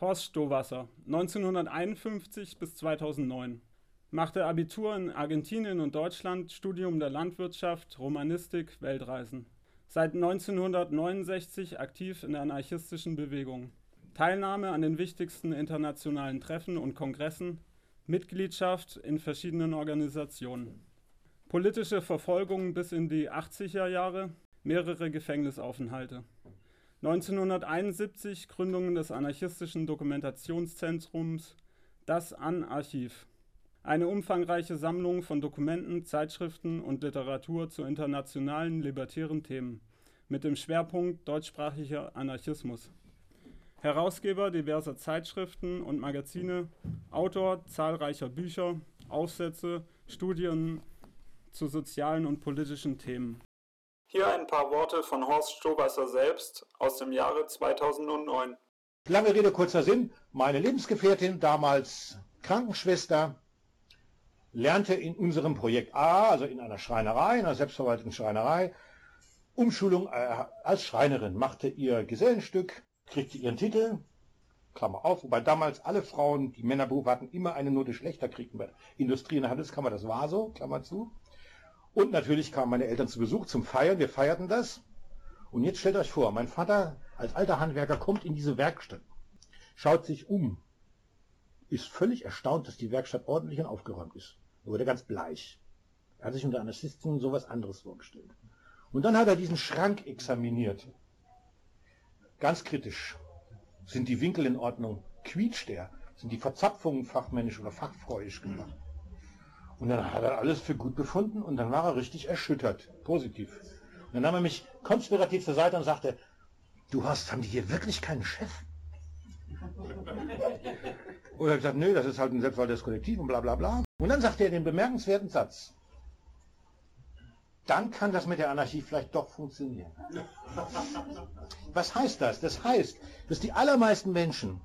Horst Stowasser, 1951 bis 2009. Machte Abitur in Argentinien und Deutschland, Studium der Landwirtschaft, Romanistik, Weltreisen. Seit 1969 aktiv in der anarchistischen Bewegung. Teilnahme an den wichtigsten internationalen Treffen und Kongressen, Mitgliedschaft in verschiedenen Organisationen. Politische Verfolgung bis in die 80er Jahre, mehrere Gefängnisaufenthalte. 1971 Gründung des anarchistischen Dokumentationszentrums Das An-Archiv. Eine umfangreiche Sammlung von Dokumenten, Zeitschriften und Literatur zu internationalen libertären Themen mit dem Schwerpunkt deutschsprachiger Anarchismus. Herausgeber diverser Zeitschriften und Magazine, Autor zahlreicher Bücher, Aufsätze, Studien zu sozialen und politischen Themen. Hier ein paar Worte von Horst Stowasser selbst aus dem Jahre 2009. Lange Rede, kurzer Sinn. Meine Lebensgefährtin, damals Krankenschwester, lernte in unserem Projekt A, also in einer Schreinerei, in einer selbstverwalteten Schreinerei, Umschulung äh, als Schreinerin, machte ihr Gesellenstück, kriegte ihren Titel, Klammer auf, wobei damals alle Frauen, die Männerberufe hatten, immer eine Note schlechter kriegten bei Industrie- und Handelskammer, das war so, Klammer zu. Und natürlich kamen meine Eltern zu Besuch zum Feiern. Wir feierten das. Und jetzt stellt euch vor, mein Vater als alter Handwerker kommt in diese Werkstatt, schaut sich um, ist völlig erstaunt, dass die Werkstatt ordentlich und aufgeräumt ist. Er wurde ganz bleich. Er hat sich unter Anarchisten sowas anderes vorgestellt. Und dann hat er diesen Schrank examiniert. Ganz kritisch. Sind die Winkel in Ordnung? Quietscht er? Sind die Verzapfungen fachmännisch oder fachfreuisch gemacht? Und dann hat er alles für gut befunden und dann war er richtig erschüttert, positiv. Und dann nahm er mich konspirativ zur Seite und sagte, du hast, haben die hier wirklich keinen Chef? Und er gesagt, nö, das ist halt ein selbstverwaltetes Kollektiv und bla bla bla. Und dann sagte er den bemerkenswerten Satz, dann kann das mit der Anarchie vielleicht doch funktionieren. Was heißt das? Das heißt, dass die allermeisten Menschen,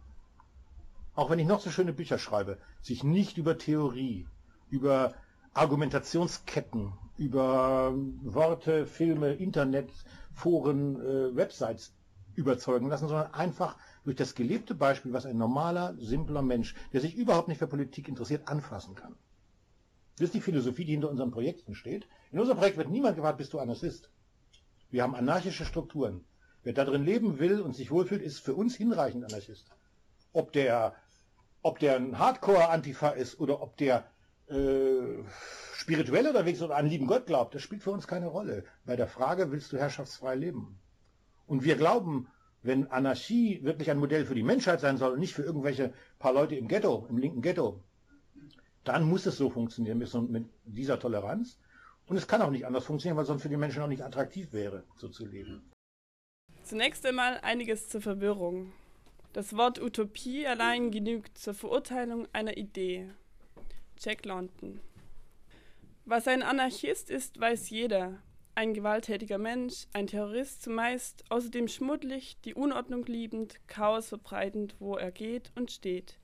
auch wenn ich noch so schöne Bücher schreibe, sich nicht über Theorie, über Argumentationsketten, über Worte, Filme, Internet, Foren, äh, Websites überzeugen lassen, sondern einfach durch das gelebte Beispiel, was ein normaler, simpler Mensch, der sich überhaupt nicht für Politik interessiert, anfassen kann. Das ist die Philosophie, die hinter unseren Projekten steht. In unserem Projekt wird niemand gefragt, bist du Anarchist? Wir haben anarchische Strukturen. Wer da drin leben will und sich wohlfühlt, ist für uns hinreichend Anarchist. Ob der, ob der ein Hardcore-Antifa ist oder ob der äh, spirituell unterwegs oder an lieben Gott glaubt, das spielt für uns keine Rolle. Bei der Frage, willst du herrschaftsfrei leben? Und wir glauben, wenn Anarchie wirklich ein Modell für die Menschheit sein soll und nicht für irgendwelche paar Leute im Ghetto, im linken Ghetto, dann muss es so funktionieren mit, dieser Toleranz. Und es kann auch nicht anders funktionieren, weil sonst für die Menschen auch nicht attraktiv wäre, so zu leben. Zunächst einmal einiges zur Verwirrung. Das Wort Utopie allein genügt zur Verurteilung einer Idee. Jack London. Was ein Anarchist ist, weiß jeder. Ein gewalttätiger Mensch, ein Terrorist zumeist, außerdem schmuddelig, die Unordnung liebend, Chaos verbreitend, wo er geht und steht.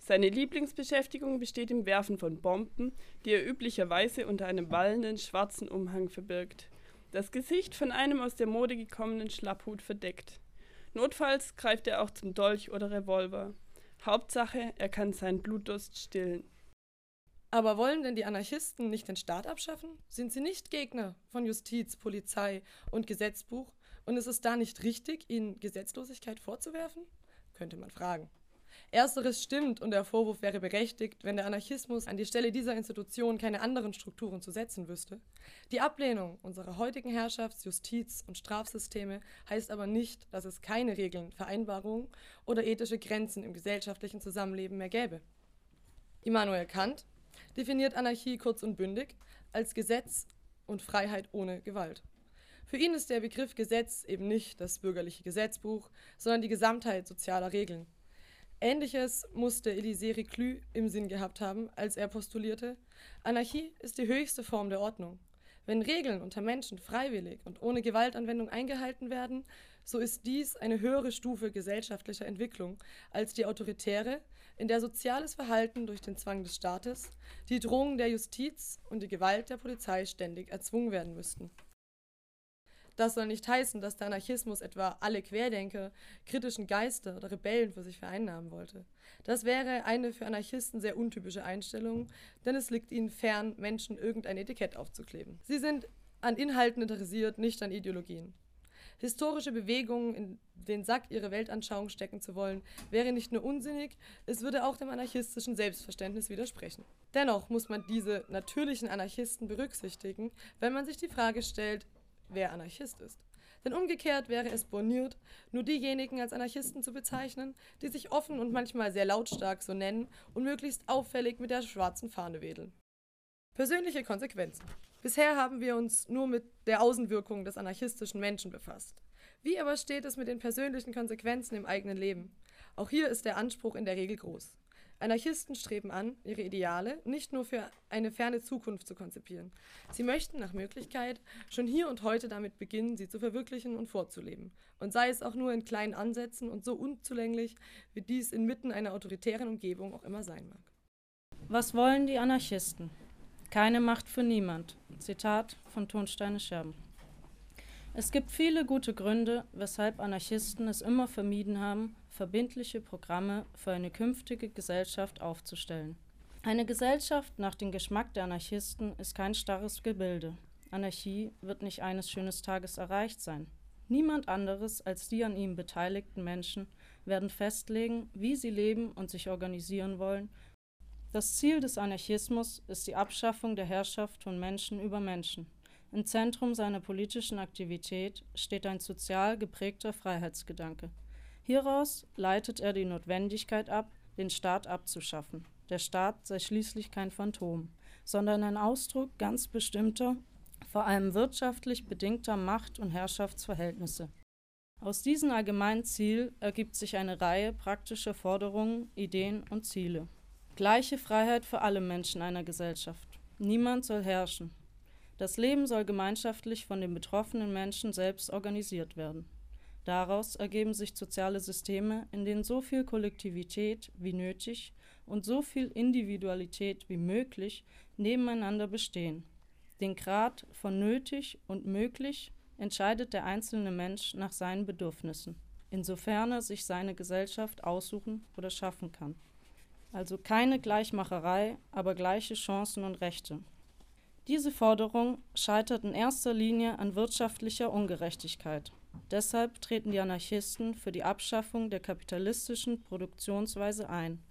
Seine Lieblingsbeschäftigung besteht im Werfen von Bomben, die er üblicherweise unter einem wallenden schwarzen Umhang verbirgt, das Gesicht von einem aus der Mode gekommenen Schlapphut verdeckt. Notfalls greift er auch zum Dolch oder Revolver. Hauptsache, er kann seinen Blutdurst stillen. Aber wollen denn die Anarchisten nicht den Staat abschaffen? Sind sie nicht Gegner von Justiz, Polizei und Gesetzbuch? Und ist es da nicht richtig, ihnen Gesetzlosigkeit vorzuwerfen? Könnte man fragen. Ersteres stimmt und der Vorwurf wäre berechtigt, wenn der Anarchismus an die Stelle dieser Institution keine anderen Strukturen zu setzen wüsste. Die Ablehnung unserer heutigen Herrschafts-, Justiz- und Strafsysteme heißt aber nicht, dass es keine Regeln, Vereinbarungen oder ethische Grenzen im gesellschaftlichen Zusammenleben mehr gäbe. Immanuel Kant definiert Anarchie kurz und bündig als Gesetz und Freiheit ohne Gewalt. Für ihn ist der Begriff Gesetz eben nicht das bürgerliche Gesetzbuch, sondern die Gesamtheit sozialer Regeln. Ähnliches musste Elisée Reclus im Sinn gehabt haben, als er postulierte, Anarchie ist die höchste Form der Ordnung. Wenn Regeln unter Menschen freiwillig und ohne Gewaltanwendung eingehalten werden, so ist dies eine höhere Stufe gesellschaftlicher Entwicklung als die autoritäre, in der soziales Verhalten durch den Zwang des Staates, die Drohung der Justiz und die Gewalt der Polizei ständig erzwungen werden müssten. Das soll nicht heißen, dass der Anarchismus etwa alle Querdenker, kritischen Geister oder Rebellen für sich vereinnahmen wollte. Das wäre eine für Anarchisten sehr untypische Einstellung, denn es liegt ihnen fern, Menschen irgendein Etikett aufzukleben. Sie sind an Inhalten interessiert, nicht an Ideologien. Historische Bewegungen in den Sack ihrer Weltanschauung stecken zu wollen, wäre nicht nur unsinnig, es würde auch dem anarchistischen Selbstverständnis widersprechen. Dennoch muss man diese natürlichen Anarchisten berücksichtigen, wenn man sich die Frage stellt, wer Anarchist ist. Denn umgekehrt wäre es borniert, nur diejenigen als Anarchisten zu bezeichnen, die sich offen und manchmal sehr lautstark so nennen und möglichst auffällig mit der schwarzen Fahne wedeln. Persönliche Konsequenzen. Bisher haben wir uns nur mit der Außenwirkung des anarchistischen Menschen befasst. Wie aber steht es mit den persönlichen Konsequenzen im eigenen Leben? Auch hier ist der Anspruch in der Regel groß. Anarchisten streben an, ihre Ideale nicht nur für eine ferne Zukunft zu konzipieren. Sie möchten nach Möglichkeit schon hier und heute damit beginnen, sie zu verwirklichen und vorzuleben. Und sei es auch nur in kleinen Ansätzen und so unzulänglich, wie dies inmitten einer autoritären Umgebung auch immer sein mag. Was wollen die Anarchisten? Keine Macht für niemand. Zitat von Tonsteine Scherben. Es gibt viele gute Gründe, weshalb Anarchisten es immer vermieden haben, verbindliche Programme für eine künftige Gesellschaft aufzustellen. Eine Gesellschaft nach dem Geschmack der Anarchisten ist kein starres Gebilde. Anarchie wird nicht eines schönen Tages erreicht sein. Niemand anderes als die an ihm beteiligten Menschen werden festlegen, wie sie leben und sich organisieren wollen. Das Ziel des Anarchismus ist die Abschaffung der Herrschaft von Menschen über Menschen. Im Zentrum seiner politischen Aktivität steht ein sozial geprägter Freiheitsgedanke. Hieraus leitet er die Notwendigkeit ab, den Staat abzuschaffen. Der Staat sei schließlich kein Phantom, sondern ein Ausdruck ganz bestimmter, vor allem wirtschaftlich bedingter Macht- und Herrschaftsverhältnisse. Aus diesem allgemeinen Ziel ergibt sich eine Reihe praktischer Forderungen, Ideen und Ziele. Gleiche Freiheit für alle Menschen einer Gesellschaft. Niemand soll herrschen, das Leben soll gemeinschaftlich von den betroffenen Menschen selbst organisiert werden. Daraus ergeben sich soziale Systeme, in denen so viel Kollektivität wie nötig und so viel Individualität wie möglich nebeneinander bestehen. Den Grad von nötig und möglich entscheidet der einzelne Mensch nach seinen Bedürfnissen, insofern er sich seine Gesellschaft aussuchen oder schaffen kann. Also keine Gleichmacherei, aber gleiche Chancen und Rechte. Diese Forderung scheitert in erster Linie an wirtschaftlicher Ungerechtigkeit. Deshalb treten die Anarchisten für die Abschaffung der kapitalistischen Produktionsweise ein,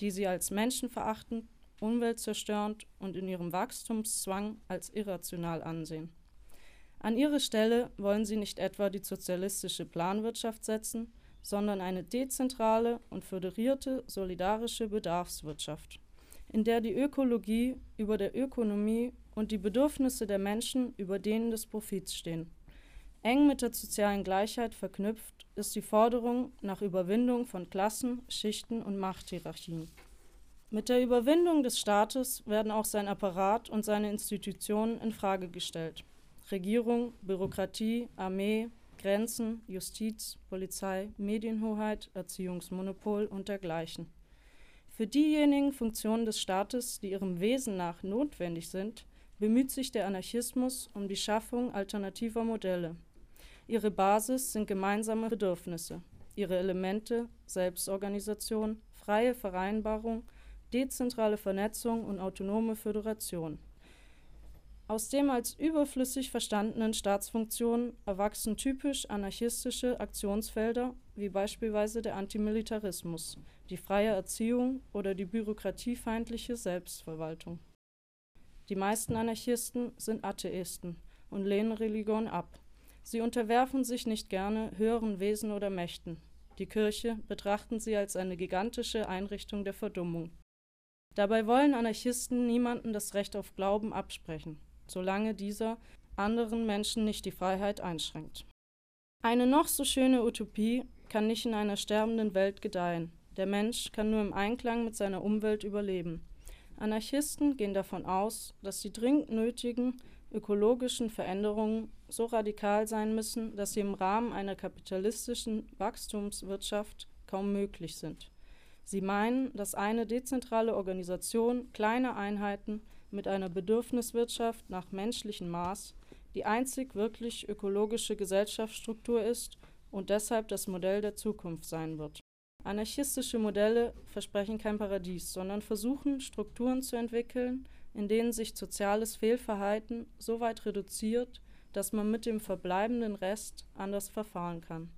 die sie als menschenverachtend, umweltzerstörend und in ihrem Wachstumszwang als irrational ansehen. An ihre Stelle wollen sie nicht etwa die sozialistische Planwirtschaft setzen, sondern eine dezentrale und föderierte solidarische Bedarfswirtschaft, in der die Ökologie über der Ökonomie und die Bedürfnisse der Menschen über denen des Profits stehen. Eng mit der sozialen Gleichheit verknüpft ist die Forderung nach Überwindung von Klassen, Schichten und Machthierarchien. Mit der Überwindung des Staates werden auch sein Apparat und seine Institutionen in Frage gestellt. Regierung, Bürokratie, Armee, Grenzen, Justiz, Polizei, Medienhoheit, Erziehungsmonopol und dergleichen. Für diejenigen Funktionen des Staates, die ihrem Wesen nach notwendig sind, bemüht sich der Anarchismus um die Schaffung alternativer Modelle. Ihre Basis sind gemeinsame Bedürfnisse, ihre Elemente Selbstorganisation, freie Vereinbarung, dezentrale Vernetzung und autonome Föderation. Aus dem als überflüssig verstandenen Staatsfunktionen erwachsen typisch anarchistische Aktionsfelder wie beispielsweise der Antimilitarismus, die freie Erziehung oder die bürokratiefeindliche Selbstverwaltung. Die meisten Anarchisten sind Atheisten und lehnen Religion ab. Sie unterwerfen sich nicht gerne höheren Wesen oder Mächten. Die Kirche betrachten sie als eine gigantische Einrichtung der Verdummung. Dabei wollen Anarchisten niemanden das Recht auf Glauben absprechen, solange dieser anderen Menschen nicht die Freiheit einschränkt. Eine noch so schöne Utopie kann nicht in einer sterbenden Welt gedeihen. Der Mensch kann nur im Einklang mit seiner Umwelt überleben. Anarchisten gehen davon aus, dass die dringend nötigen ökologischen Veränderungen so radikal sein müssen, dass sie im Rahmen einer kapitalistischen Wachstumswirtschaft kaum möglich sind. Sie meinen, dass eine dezentrale Organisation kleiner Einheiten mit einer Bedürfniswirtschaft nach menschlichem Maß die einzig wirklich ökologische Gesellschaftsstruktur ist und deshalb das Modell der Zukunft sein wird. Anarchistische Modelle versprechen kein Paradies, sondern versuchen, Strukturen zu entwickeln, in denen sich soziales Fehlverhalten so weit reduziert, dass man mit dem verbleibenden Rest anders verfahren kann.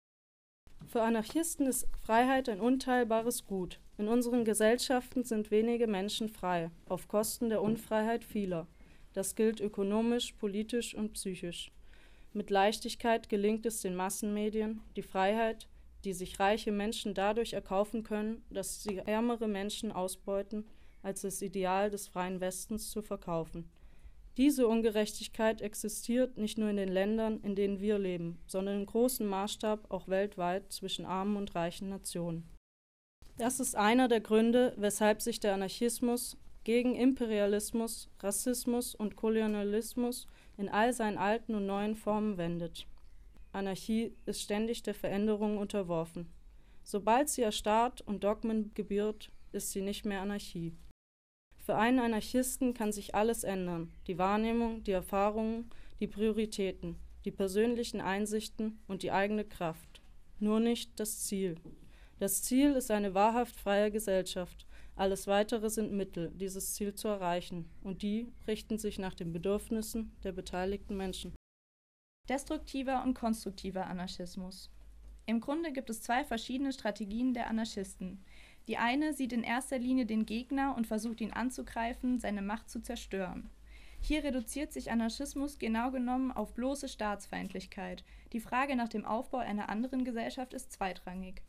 Für Anarchisten ist Freiheit ein unteilbares Gut. In unseren Gesellschaften sind wenige Menschen frei, auf Kosten der Unfreiheit vieler. Das gilt ökonomisch, politisch und psychisch. Mit Leichtigkeit gelingt es den Massenmedien, die Freiheit, die sich reiche Menschen dadurch erkaufen können, dass sie ärmere Menschen ausbeuten, als das Ideal des freien Westens zu verkaufen. Diese Ungerechtigkeit existiert nicht nur in den Ländern, in denen wir leben, sondern in großem Maßstab auch weltweit zwischen armen und reichen Nationen. Das ist einer der Gründe, weshalb sich der Anarchismus gegen Imperialismus, Rassismus und Kolonialismus in all seinen alten und neuen Formen wendet. Anarchie ist ständig der Veränderung unterworfen. Sobald sie erstarrt und Dogmen gebiert, ist sie nicht mehr Anarchie. Für einen Anarchisten kann sich alles ändern, die Wahrnehmung, die Erfahrungen, die Prioritäten, die persönlichen Einsichten und die eigene Kraft. Nur nicht das Ziel. Das Ziel ist eine wahrhaft freie Gesellschaft. Alles Weitere sind Mittel, dieses Ziel zu erreichen, und die richten sich nach den Bedürfnissen der beteiligten Menschen. Destruktiver und konstruktiver Anarchismus. Im Grunde gibt es zwei verschiedene Strategien der Anarchisten. Die eine sieht in erster Linie den Gegner und versucht ihn anzugreifen, seine Macht zu zerstören. Hier reduziert sich Anarchismus genau genommen auf bloße Staatsfeindlichkeit. Die Frage nach dem Aufbau einer anderen Gesellschaft ist zweitrangig.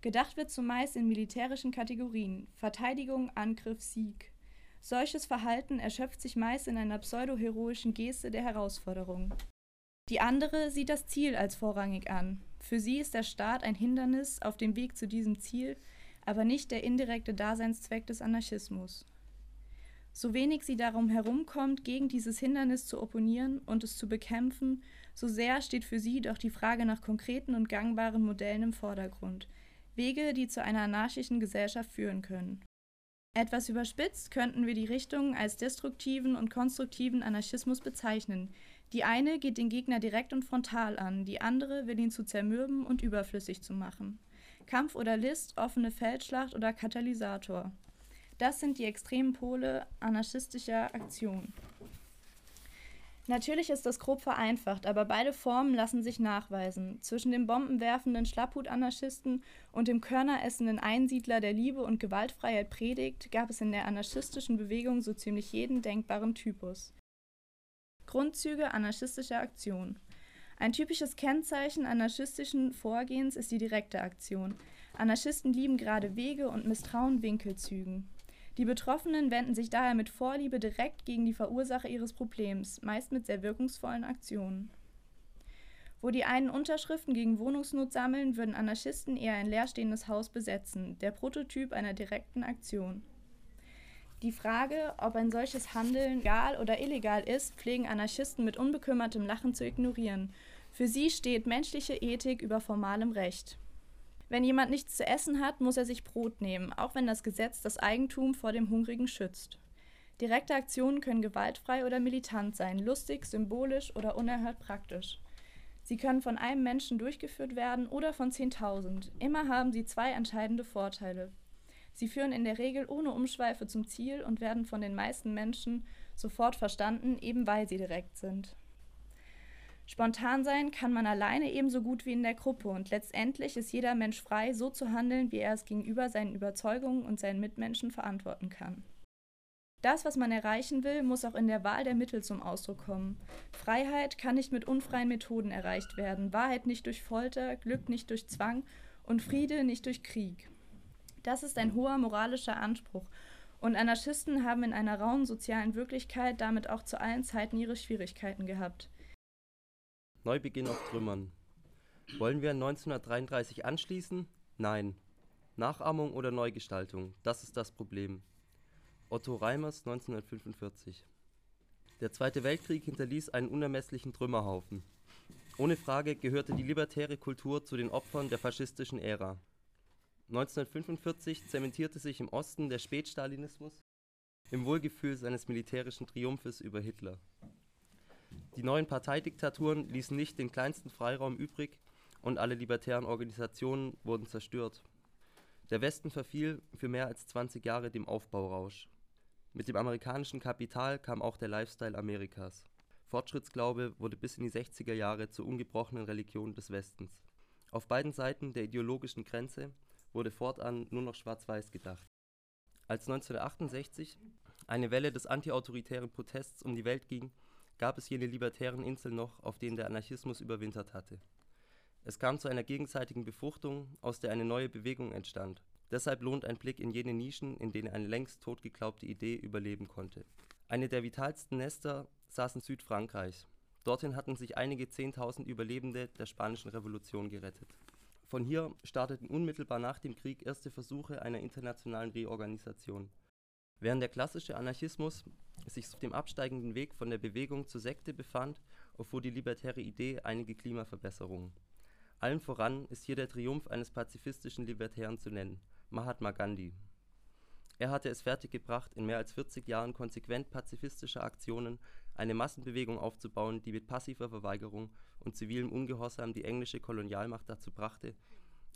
Gedacht wird zumeist in militärischen Kategorien Verteidigung, Angriff, Sieg. Solches Verhalten erschöpft sich meist in einer pseudo-heroischen Geste der Herausforderung. Die andere sieht das Ziel als vorrangig an. Für sie ist der Staat ein Hindernis auf dem Weg zu diesem Ziel, aber nicht der indirekte Daseinszweck des Anarchismus. So wenig sie darum herumkommt, gegen dieses Hindernis zu opponieren und es zu bekämpfen, so sehr steht für sie doch die Frage nach konkreten und gangbaren Modellen im Vordergrund, Wege, die zu einer anarchischen Gesellschaft führen können. Etwas überspitzt könnten wir die Richtungen als destruktiven und konstruktiven Anarchismus bezeichnen. Die eine geht den Gegner direkt und frontal an, die andere will ihn zu zermürben und überflüssig zu machen. Kampf oder List, offene Feldschlacht oder Katalysator. Das sind die extremen Pole anarchistischer Aktion. Natürlich ist das grob vereinfacht, aber beide Formen lassen sich nachweisen. Zwischen dem bombenwerfenden Schlapphut-Anarchisten und dem körneressenden Einsiedler, der Liebe und Gewaltfreiheit predigt, gab es in der anarchistischen Bewegung so ziemlich jeden denkbaren Typus. Grundzüge anarchistischer Aktion. Ein typisches Kennzeichen anarchistischen Vorgehens ist die direkte Aktion. Anarchisten lieben gerade Wege und misstrauen Winkelzügen. Die Betroffenen wenden sich daher mit Vorliebe direkt gegen die Verursacher ihres Problems, meist mit sehr wirkungsvollen Aktionen. Wo die einen Unterschriften gegen Wohnungsnot sammeln, würden Anarchisten eher ein leerstehendes Haus besetzen, der Prototyp einer direkten Aktion. Die Frage, ob ein solches Handeln legal oder illegal ist, pflegen Anarchisten mit unbekümmertem Lachen zu ignorieren. Für sie steht menschliche Ethik über formalem Recht. Wenn jemand nichts zu essen hat, muss er sich Brot nehmen, auch wenn das Gesetz das Eigentum vor dem Hungrigen schützt. Direkte Aktionen können gewaltfrei oder militant sein, lustig, symbolisch oder unerhört praktisch. Sie können von einem Menschen durchgeführt werden oder von 10.000. Immer haben sie zwei entscheidende Vorteile. Sie führen in der Regel ohne Umschweife zum Ziel und werden von den meisten Menschen sofort verstanden, eben weil sie direkt sind. Spontan sein kann man alleine ebenso gut wie in der Gruppe und letztendlich ist jeder Mensch frei, so zu handeln, wie er es gegenüber seinen Überzeugungen und seinen Mitmenschen verantworten kann. Das, was man erreichen will, muss auch in der Wahl der Mittel zum Ausdruck kommen. Freiheit kann nicht mit unfreien Methoden erreicht werden, Wahrheit nicht durch Folter, Glück nicht durch Zwang und Friede nicht durch Krieg. Das ist ein hoher moralischer Anspruch. Und Anarchisten haben in einer rauen sozialen Wirklichkeit damit auch zu allen Zeiten ihre Schwierigkeiten gehabt. Neubeginn auf Trümmern. Wollen wir 1933 anschließen? Nein. Nachahmung oder Neugestaltung, das ist das Problem. Otto Reimers 1945. Der Zweite Weltkrieg hinterließ einen unermesslichen Trümmerhaufen. Ohne Frage gehörte die libertäre Kultur zu den Opfern der faschistischen Ära. 1945 zementierte sich im Osten der Spätstalinismus im Wohlgefühl seines militärischen Triumphes über Hitler. Die neuen Parteidiktaturen ließen nicht den kleinsten Freiraum übrig und alle libertären Organisationen wurden zerstört. Der Westen verfiel für mehr als 20 Jahre dem Aufbaurausch. Mit dem amerikanischen Kapital kam auch der Lifestyle Amerikas. Fortschrittsglaube wurde bis in die 60er Jahre zur ungebrochenen Religion des Westens. Auf beiden Seiten der ideologischen Grenze wurde fortan nur noch schwarz-weiß gedacht. Als 1968 eine Welle des antiautoritären Protests um die Welt ging, gab es jene libertären Inseln noch, auf denen der Anarchismus überwintert hatte. Es kam zu einer gegenseitigen Befruchtung, aus der eine neue Bewegung entstand. Deshalb lohnt ein Blick in jene Nischen, in denen eine längst totgeglaubte Idee überleben konnte. Eine der vitalsten Nester saß in Südfrankreich. Dorthin hatten sich einige Zehntausend Überlebende der Spanischen Revolution gerettet. Von hier starteten unmittelbar nach dem Krieg erste Versuche einer internationalen Reorganisation. Während der klassische Anarchismus sich auf dem absteigenden Weg von der Bewegung zur Sekte befand, erfuhr die libertäre Idee einige Klimaverbesserungen. Allen voran ist hier der Triumph eines pazifistischen Libertären zu nennen, Mahatma Gandhi. Er hatte es fertiggebracht, in mehr als 40 Jahren konsequent pazifistischer Aktionen eine Massenbewegung aufzubauen, die mit passiver Verweigerung und zivilem Ungehorsam die englische Kolonialmacht dazu brachte,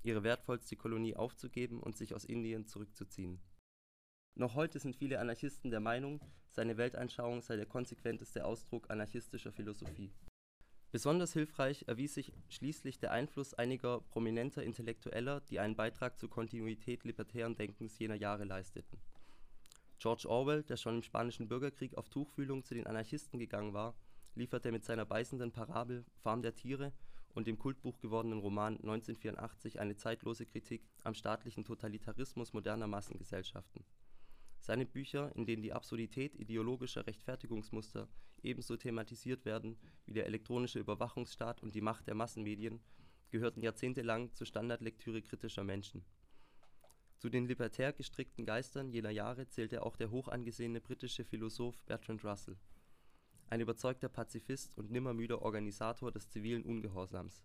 ihre wertvollste Kolonie aufzugeben und sich aus Indien zurückzuziehen. Noch heute sind viele Anarchisten der Meinung, seine Weltanschauung sei der konsequenteste Ausdruck anarchistischer Philosophie. Besonders hilfreich erwies sich schließlich der Einfluss einiger prominenter Intellektueller, die einen Beitrag zur Kontinuität libertären Denkens jener Jahre leisteten. George Orwell, der schon im Spanischen Bürgerkrieg auf Tuchfühlung zu den Anarchisten gegangen war, lieferte mit seiner beißenden Parabel Farm der Tiere und dem Kultbuch gewordenen Roman 1984 eine zeitlose Kritik am staatlichen Totalitarismus moderner Massengesellschaften seine Bücher, in denen die Absurdität ideologischer Rechtfertigungsmuster ebenso thematisiert werden wie der elektronische Überwachungsstaat und die Macht der Massenmedien, gehörten jahrzehntelang zur Standardlektüre kritischer Menschen. Zu den libertär gestrickten Geistern jener Jahre zählte auch der hochangesehene britische Philosoph Bertrand Russell, ein überzeugter Pazifist und nimmermüder Organisator des zivilen Ungehorsams.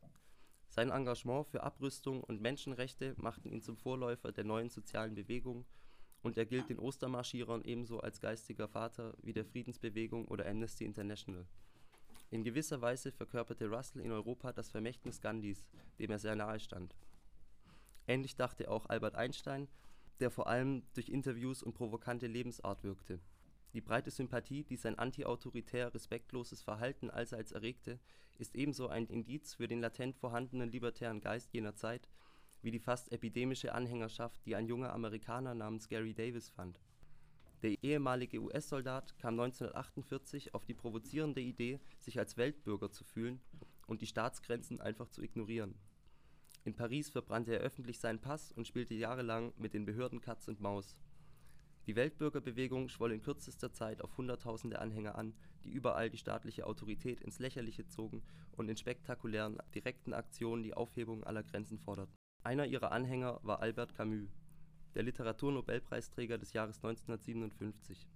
Sein Engagement für Abrüstung und Menschenrechte machten ihn zum Vorläufer der neuen sozialen Bewegung und er gilt den Ostermarschierern ebenso als geistiger Vater wie der Friedensbewegung oder Amnesty International. In gewisser Weise verkörperte Russell in Europa das Vermächtnis Gandhis, dem er sehr nahe stand. Ähnlich dachte auch Albert Einstein, der vor allem durch Interviews und provokante Lebensart wirkte. Die breite Sympathie, die sein antiautoritär respektloses Verhalten allseits erregte, ist ebenso ein Indiz für den latent vorhandenen libertären Geist jener Zeit wie die fast epidemische Anhängerschaft, die ein junger Amerikaner namens Gary Davis fand. Der ehemalige US-Soldat kam 1948 auf die provozierende Idee, sich als Weltbürger zu fühlen und die Staatsgrenzen einfach zu ignorieren. In Paris verbrannte er öffentlich seinen Pass und spielte jahrelang mit den Behörden Katz und Maus. Die Weltbürgerbewegung schwoll in kürzester Zeit auf Hunderttausende Anhänger an, die überall die staatliche Autorität ins Lächerliche zogen und in spektakulären, direkten Aktionen die Aufhebung aller Grenzen forderten einer ihrer Anhänger war Albert Camus, der Literaturnobelpreisträger des Jahres 1957.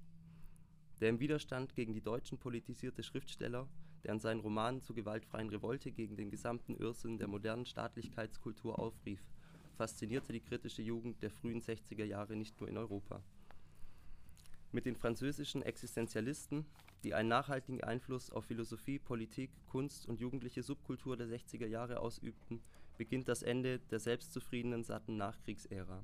Der im Widerstand gegen die Deutschen politisierte Schriftsteller, der in seinen Romanen zur gewaltfreien Revolte gegen den gesamten Irrsinn der modernen Staatlichkeitskultur aufrief, faszinierte die kritische Jugend der frühen 60er Jahre nicht nur in Europa. Mit den französischen Existenzialisten, die einen nachhaltigen Einfluss auf Philosophie, Politik, Kunst und jugendliche Subkultur der 60er Jahre ausübten, beginnt das Ende der selbstzufriedenen, satten Nachkriegsära.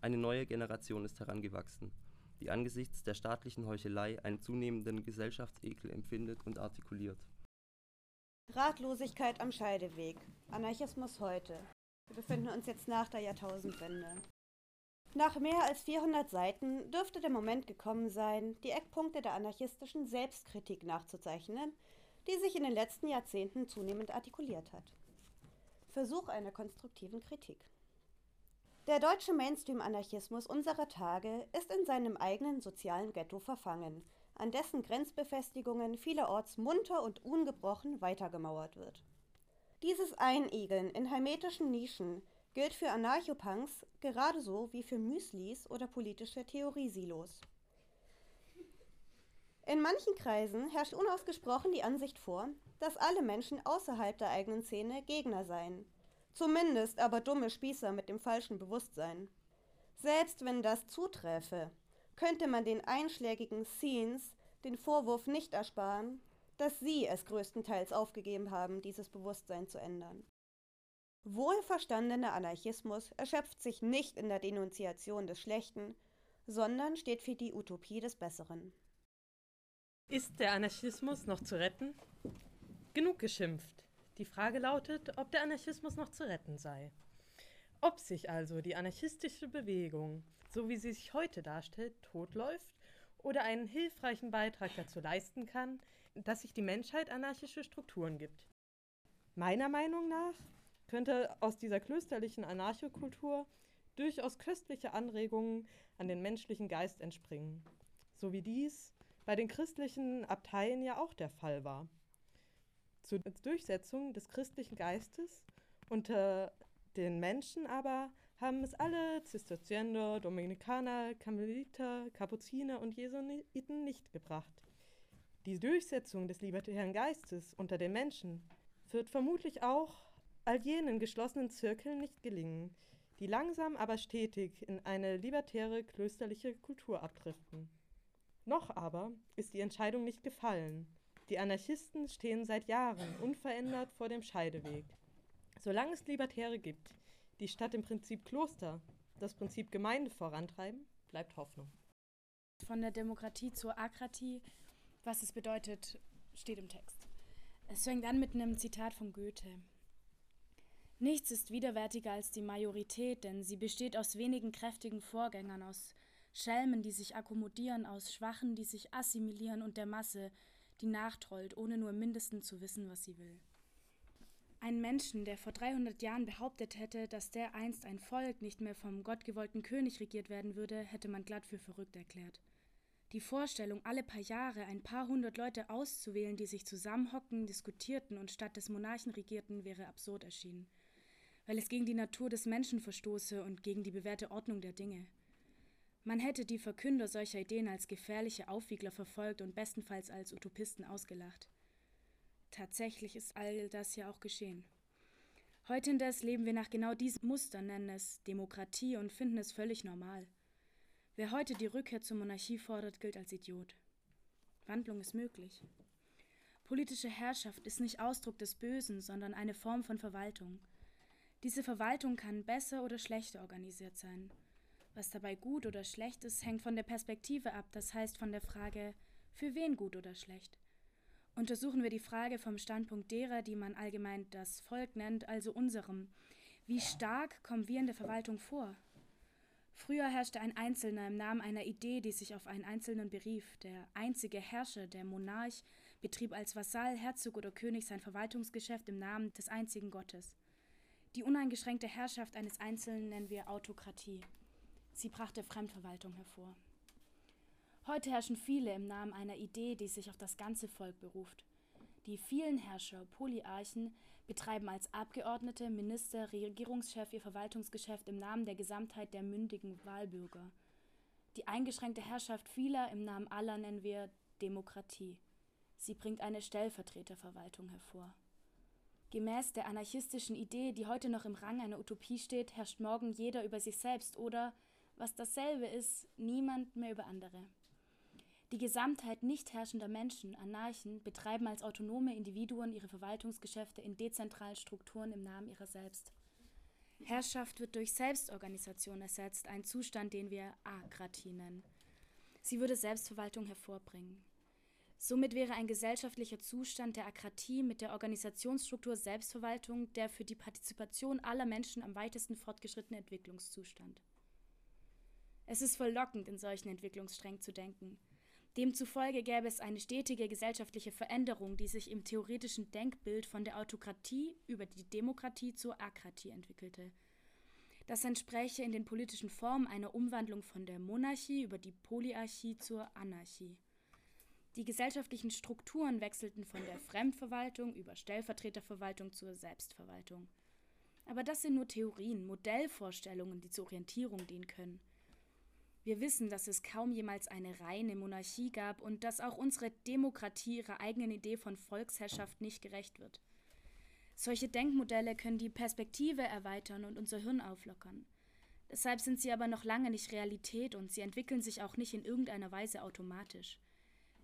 Eine neue Generation ist herangewachsen, die angesichts der staatlichen Heuchelei einen zunehmenden Gesellschaftsekel empfindet und artikuliert. Ratlosigkeit am Scheideweg. Anarchismus heute. Wir befinden uns jetzt nach der Jahrtausendwende. Nach mehr als 400 Seiten dürfte der Moment gekommen sein, die Eckpunkte der anarchistischen Selbstkritik nachzuzeichnen, die sich in den letzten Jahrzehnten zunehmend artikuliert hat. Versuch einer konstruktiven Kritik. Der deutsche Mainstream-Anarchismus unserer Tage ist in seinem eigenen sozialen Ghetto verfangen, an dessen Grenzbefestigungen vielerorts munter und ungebrochen weitergemauert wird. Dieses Einigeln in hermetischen Nischen gilt für Anarchopunks gerade so wie für Müslis oder politische Theoriesilos. In manchen Kreisen herrscht unausgesprochen die Ansicht vor, dass alle Menschen außerhalb der eigenen Szene Gegner seien. Zumindest aber dumme Spießer mit dem falschen Bewusstsein. Selbst wenn das zuträfe, könnte man den einschlägigen Scenes den Vorwurf nicht ersparen, dass sie es größtenteils aufgegeben haben, dieses Bewusstsein zu ändern. Wohlverstandener Anarchismus erschöpft sich nicht in der Denunziation des Schlechten, sondern steht für die Utopie des Besseren. Ist der Anarchismus noch zu retten? Genug geschimpft. Die Frage lautet, ob der Anarchismus noch zu retten sei. Ob sich also die anarchistische Bewegung, so wie sie sich heute darstellt, totläuft oder einen hilfreichen Beitrag dazu leisten kann, dass sich die Menschheit anarchische Strukturen gibt. Meiner Meinung nach könnte aus dieser klösterlichen Anarchokultur durchaus köstliche Anregungen an den menschlichen Geist entspringen, so wie dies bei den christlichen Abteien ja auch der Fall war. Zur Durchsetzung des christlichen Geistes unter den Menschen aber haben es alle Zisterziender, Dominikaner, Karmeliter, Kapuziner und Jesuiten nicht gebracht. Die Durchsetzung des libertären Geistes unter den Menschen wird vermutlich auch all jenen geschlossenen Zirkeln nicht gelingen, die langsam aber stetig in eine libertäre klösterliche Kultur abdriften. Noch aber ist die Entscheidung nicht gefallen. Die Anarchisten stehen seit Jahren unverändert vor dem Scheideweg. Solange es Libertäre gibt, die statt dem Prinzip Kloster das Prinzip Gemeinde vorantreiben, bleibt Hoffnung. Von der Demokratie zur Akratie, was es bedeutet, steht im Text. Es fängt an mit einem Zitat von Goethe. Nichts ist widerwärtiger als die Majorität, denn sie besteht aus wenigen kräftigen Vorgängern, aus Schelmen, die sich akkommodieren, aus Schwachen, die sich assimilieren und der Masse, die nachtrollt, ohne nur im Mindesten zu wissen, was sie will. Ein Menschen, der vor 300 Jahren behauptet hätte, dass der einst ein Volk nicht mehr vom gottgewollten König regiert werden würde, hätte man glatt für verrückt erklärt. Die Vorstellung, alle paar Jahre ein paar hundert Leute auszuwählen, die sich zusammenhocken, diskutierten und statt des Monarchen regierten, wäre absurd erschienen weil es gegen die Natur des Menschen verstoße und gegen die bewährte Ordnung der Dinge. Man hätte die Verkünder solcher Ideen als gefährliche Aufwiegler verfolgt und bestenfalls als Utopisten ausgelacht. Tatsächlich ist all das ja auch geschehen. Heute indes leben wir nach genau diesem Muster, nennen es Demokratie und finden es völlig normal. Wer heute die Rückkehr zur Monarchie fordert, gilt als Idiot. Wandlung ist möglich. Politische Herrschaft ist nicht Ausdruck des Bösen, sondern eine Form von Verwaltung. Diese Verwaltung kann besser oder schlechter organisiert sein. Was dabei gut oder schlecht ist, hängt von der Perspektive ab, das heißt von der Frage, für wen gut oder schlecht. Untersuchen wir die Frage vom Standpunkt derer, die man allgemein das Volk nennt, also unserem. Wie stark kommen wir in der Verwaltung vor? Früher herrschte ein Einzelner im Namen einer Idee, die sich auf einen Einzelnen berief. Der einzige Herrscher, der Monarch, betrieb als Vasall, Herzog oder König sein Verwaltungsgeschäft im Namen des einzigen Gottes. Die uneingeschränkte Herrschaft eines Einzelnen nennen wir Autokratie. Sie brachte Fremdverwaltung hervor. Heute herrschen viele im Namen einer Idee, die sich auf das ganze Volk beruft. Die vielen Herrscher, Polyarchen, betreiben als Abgeordnete, Minister, Regierungschef ihr Verwaltungsgeschäft im Namen der Gesamtheit der mündigen Wahlbürger. Die eingeschränkte Herrschaft vieler im Namen aller nennen wir Demokratie. Sie bringt eine Stellvertreterverwaltung hervor. Gemäß der anarchistischen Idee, die heute noch im Rang einer Utopie steht, herrscht morgen jeder über sich selbst oder, was dasselbe ist, niemand mehr über andere. Die Gesamtheit nicht herrschender Menschen, Anarchen, betreiben als autonome Individuen ihre Verwaltungsgeschäfte in dezentralen Strukturen im Namen ihrer selbst. Herrschaft wird durch Selbstorganisation ersetzt, ein Zustand, den wir Akratie nennen. Sie würde Selbstverwaltung hervorbringen. Somit wäre ein gesellschaftlicher Zustand der Akratie mit der Organisationsstruktur Selbstverwaltung der für die Partizipation aller Menschen am weitesten fortgeschrittene Entwicklungszustand. Es ist verlockend, in solchen Entwicklungssträngen zu denken. Demzufolge gäbe es eine stetige gesellschaftliche Veränderung, die sich im theoretischen Denkbild von der Autokratie über die Demokratie zur Akratie entwickelte. Das entspräche in den politischen Formen einer Umwandlung von der Monarchie über die Polyarchie zur Anarchie. Die gesellschaftlichen Strukturen wechselten von der Fremdverwaltung über Stellvertreterverwaltung zur Selbstverwaltung. Aber das sind nur Theorien, Modellvorstellungen, die zur Orientierung dienen können. Wir wissen, dass es kaum jemals eine reine Monarchie gab und dass auch unsere Demokratie ihrer eigenen Idee von Volksherrschaft nicht gerecht wird. Solche Denkmodelle können die Perspektive erweitern und unser Hirn auflockern. Deshalb sind sie aber noch lange nicht Realität und sie entwickeln sich auch nicht in irgendeiner Weise automatisch.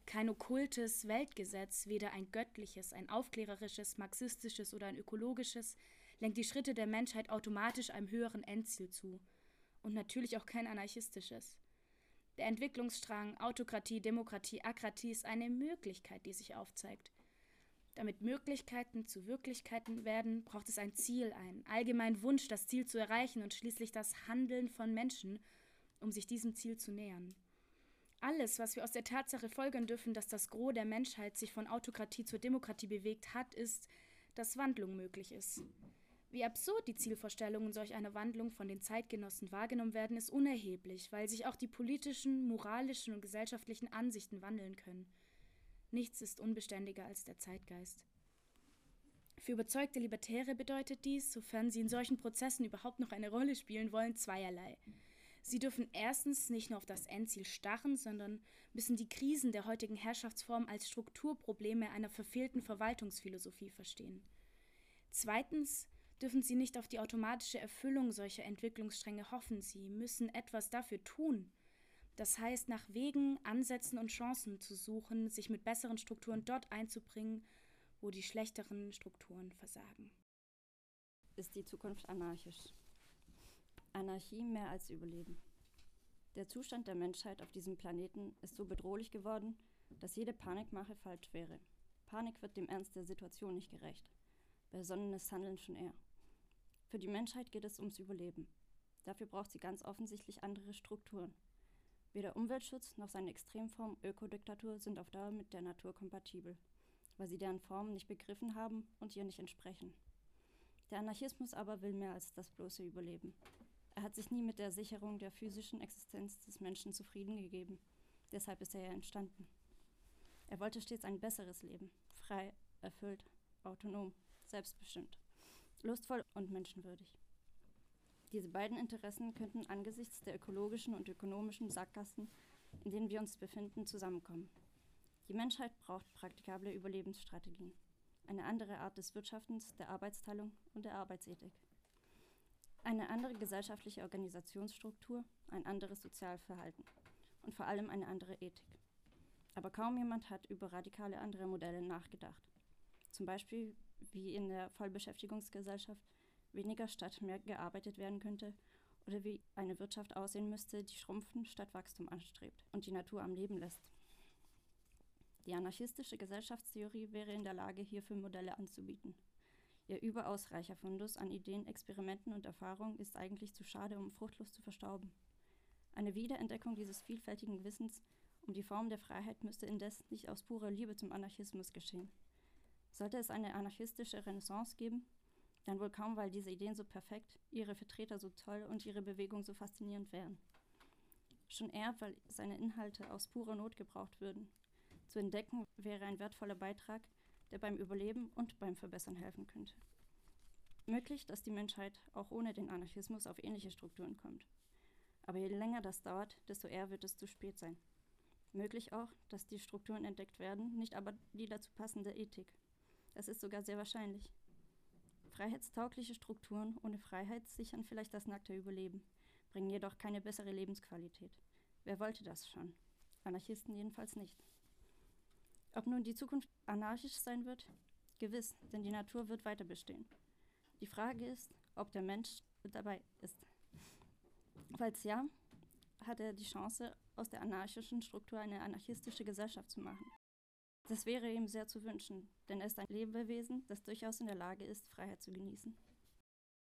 Kein okkultes Weltgesetz, weder ein göttliches, ein aufklärerisches, marxistisches oder ein ökologisches, lenkt die Schritte der Menschheit automatisch einem höheren Endziel zu. Und natürlich auch kein anarchistisches. Der Entwicklungsstrang Autokratie, Demokratie, Akratie ist eine Möglichkeit, die sich aufzeigt. Damit Möglichkeiten zu Wirklichkeiten werden, braucht es ein Ziel, einen allgemeinen Wunsch, das Ziel zu erreichen und schließlich das Handeln von Menschen, um sich diesem Ziel zu nähern. Alles, was wir aus der Tatsache folgern dürfen, dass das Gros der Menschheit sich von Autokratie zur Demokratie bewegt hat, ist, dass Wandlung möglich ist. Wie absurd die Zielvorstellungen solch einer Wandlung von den Zeitgenossen wahrgenommen werden, ist unerheblich, weil sich auch die politischen, moralischen und gesellschaftlichen Ansichten wandeln können. Nichts ist unbeständiger als der Zeitgeist. Für überzeugte Libertäre bedeutet dies, sofern sie in solchen Prozessen überhaupt noch eine Rolle spielen wollen, zweierlei. Sie dürfen erstens nicht nur auf das Endziel starren, sondern müssen die Krisen der heutigen Herrschaftsform als Strukturprobleme einer verfehlten Verwaltungsphilosophie verstehen. Zweitens dürfen sie nicht auf die automatische Erfüllung solcher Entwicklungsstränge hoffen, sie müssen etwas dafür tun. Das heißt, nach Wegen, Ansätzen und Chancen zu suchen, sich mit besseren Strukturen dort einzubringen, wo die schlechteren Strukturen versagen. Ist die Zukunft anarchisch? Anarchie mehr als Überleben. Der Zustand der Menschheit auf diesem Planeten ist so bedrohlich geworden, dass jede Panikmache falsch wäre. Panik wird dem Ernst der Situation nicht gerecht. Besonnenes Handeln schon eher. Für die Menschheit geht es ums Überleben. Dafür braucht sie ganz offensichtlich andere Strukturen. Weder Umweltschutz noch seine Extremform Ökodiktatur sind auf Dauer mit der Natur kompatibel, weil sie deren Formen nicht begriffen haben und ihr nicht entsprechen. Der Anarchismus aber will mehr als das bloße Überleben. Er hat sich nie mit der Sicherung der physischen Existenz des Menschen zufrieden gegeben. Deshalb ist er ja entstanden. Er wollte stets ein besseres Leben, frei, erfüllt, autonom, selbstbestimmt, lustvoll und menschenwürdig. Diese beiden Interessen könnten angesichts der ökologischen und ökonomischen Sackgassen, in denen wir uns befinden, zusammenkommen. Die Menschheit braucht praktikable Überlebensstrategien, eine andere Art des Wirtschaftens, der Arbeitsteilung und der Arbeitsethik. Eine andere gesellschaftliche Organisationsstruktur, ein anderes Sozialverhalten und vor allem eine andere Ethik. Aber kaum jemand hat über radikale andere Modelle nachgedacht. Zum Beispiel wie in der Vollbeschäftigungsgesellschaft weniger statt mehr gearbeitet werden könnte oder wie eine Wirtschaft aussehen müsste, die Schrumpfen statt Wachstum anstrebt und die Natur am Leben lässt. Die anarchistische Gesellschaftstheorie wäre in der Lage, hierfür Modelle anzubieten. Ihr überaus reicher Fundus an Ideen, Experimenten und Erfahrungen ist eigentlich zu schade, um fruchtlos zu verstauben. Eine Wiederentdeckung dieses vielfältigen Wissens um die Form der Freiheit müsste indes nicht aus purer Liebe zum Anarchismus geschehen. Sollte es eine anarchistische Renaissance geben, dann wohl kaum, weil diese Ideen so perfekt, ihre Vertreter so toll und ihre Bewegung so faszinierend wären. Schon eher, weil seine Inhalte aus purer Not gebraucht würden. Zu entdecken wäre ein wertvoller Beitrag, der beim Überleben und beim Verbessern helfen könnte. Möglich, dass die Menschheit auch ohne den Anarchismus auf ähnliche Strukturen kommt. Aber je länger das dauert, desto eher wird es zu spät sein. Möglich auch, dass die Strukturen entdeckt werden, nicht aber die dazu passende Ethik. Das ist sogar sehr wahrscheinlich. Freiheitstaugliche Strukturen ohne Freiheit sichern vielleicht das nackte Überleben, bringen jedoch keine bessere Lebensqualität. Wer wollte das schon? Anarchisten jedenfalls nicht. Ob nun die Zukunft anarchisch sein wird? Gewiss, denn die Natur wird weiter bestehen. Die Frage ist, ob der Mensch dabei ist. Falls ja, hat er die Chance, aus der anarchischen Struktur eine anarchistische Gesellschaft zu machen. Das wäre ihm sehr zu wünschen, denn er ist ein Lebewesen, das durchaus in der Lage ist, Freiheit zu genießen.